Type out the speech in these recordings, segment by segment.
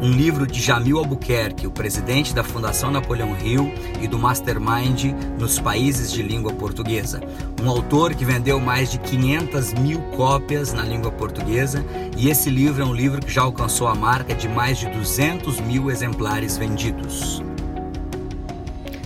um livro de Jamil Albuquerque, o presidente da Fundação Napoleão Hill e do Mastermind nos países de língua portuguesa. Um autor que vendeu mais de 500 mil cópias na língua portuguesa e esse livro é um livro que já alcançou a marca de mais de 200 mil exemplares vendidos.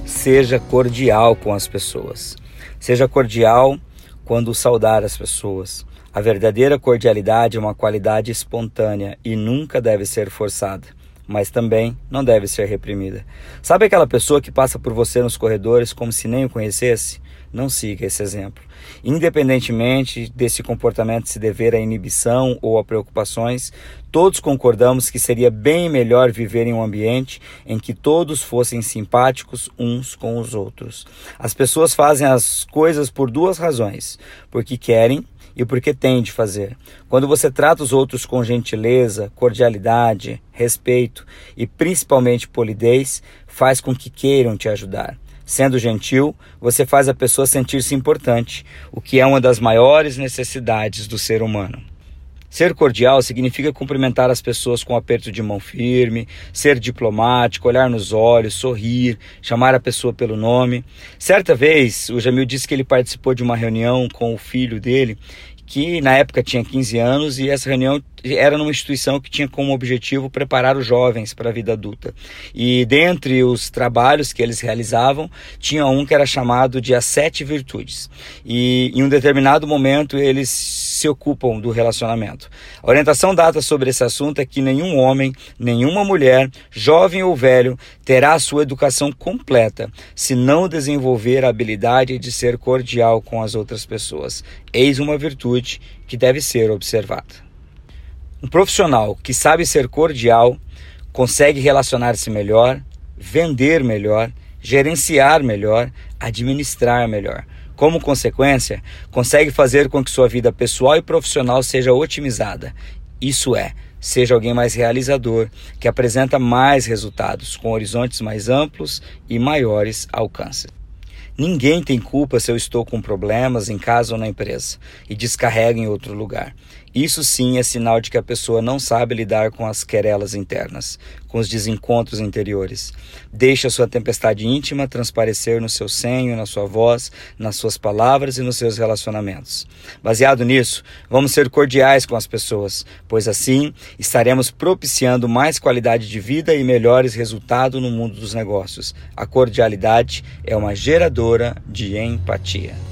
Seja cordial com as pessoas. Seja cordial quando saudar as pessoas. A verdadeira cordialidade é uma qualidade espontânea e nunca deve ser forçada, mas também não deve ser reprimida. Sabe aquela pessoa que passa por você nos corredores como se nem o conhecesse? Não siga esse exemplo. Independentemente desse comportamento se dever à inibição ou a preocupações, todos concordamos que seria bem melhor viver em um ambiente em que todos fossem simpáticos uns com os outros. As pessoas fazem as coisas por duas razões: porque querem e porque tem de fazer. Quando você trata os outros com gentileza, cordialidade, respeito e principalmente polidez, faz com que queiram te ajudar. Sendo gentil, você faz a pessoa sentir-se importante, o que é uma das maiores necessidades do ser humano. Ser cordial significa cumprimentar as pessoas com um aperto de mão firme, ser diplomático, olhar nos olhos, sorrir, chamar a pessoa pelo nome. Certa vez, o Jamil disse que ele participou de uma reunião com o filho dele, que na época tinha 15 anos, e essa reunião era numa instituição que tinha como objetivo preparar os jovens para a vida adulta. E dentre os trabalhos que eles realizavam, tinha um que era chamado de As Sete Virtudes. E em um determinado momento eles se ocupam do relacionamento. A orientação dada sobre esse assunto é que nenhum homem, nenhuma mulher, jovem ou velho, terá a sua educação completa se não desenvolver a habilidade de ser cordial com as outras pessoas. Eis uma virtude que deve ser observada. Um profissional que sabe ser cordial consegue relacionar-se melhor, vender melhor, gerenciar melhor, administrar melhor. Como consequência, consegue fazer com que sua vida pessoal e profissional seja otimizada. Isso é, seja alguém mais realizador, que apresenta mais resultados, com horizontes mais amplos e maiores alcances. Ninguém tem culpa se eu estou com problemas em casa ou na empresa e descarrego em outro lugar. Isso sim é sinal de que a pessoa não sabe lidar com as querelas internas, com os desencontros interiores. Deixe a sua tempestade íntima transparecer no seu senho, na sua voz, nas suas palavras e nos seus relacionamentos. Baseado nisso, vamos ser cordiais com as pessoas, pois assim estaremos propiciando mais qualidade de vida e melhores resultados no mundo dos negócios. A cordialidade é uma geradora de empatia.